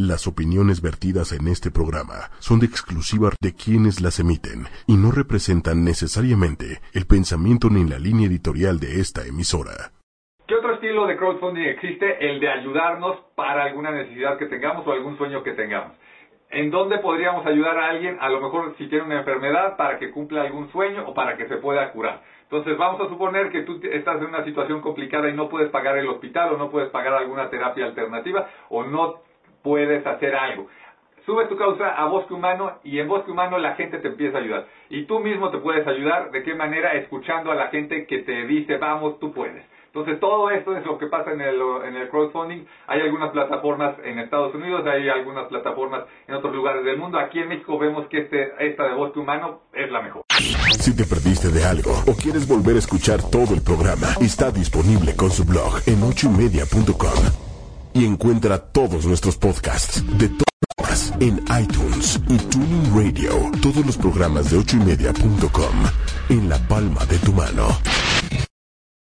Las opiniones vertidas en este programa son de exclusiva de quienes las emiten y no representan necesariamente el pensamiento ni la línea editorial de esta emisora. ¿Qué otro estilo de crowdfunding existe? El de ayudarnos para alguna necesidad que tengamos o algún sueño que tengamos. ¿En dónde podríamos ayudar a alguien? A lo mejor si tiene una enfermedad para que cumpla algún sueño o para que se pueda curar. Entonces vamos a suponer que tú estás en una situación complicada y no puedes pagar el hospital o no puedes pagar alguna terapia alternativa o no puedes hacer algo. Sube tu causa a Bosque Humano y en Bosque Humano la gente te empieza a ayudar. Y tú mismo te puedes ayudar. ¿De qué manera? Escuchando a la gente que te dice, vamos, tú puedes. Entonces todo esto es lo que pasa en el, en el crowdfunding. Hay algunas plataformas en Estados Unidos, hay algunas plataformas en otros lugares del mundo. Aquí en México vemos que este, esta de Bosque Humano es la mejor. Si te perdiste de algo o quieres volver a escuchar todo el programa, está disponible con su blog en ochoymedia.com y encuentra todos nuestros podcasts de todas en iTunes y Tuning Radio. Todos los programas de ochoymedia.com en la palma de tu mano.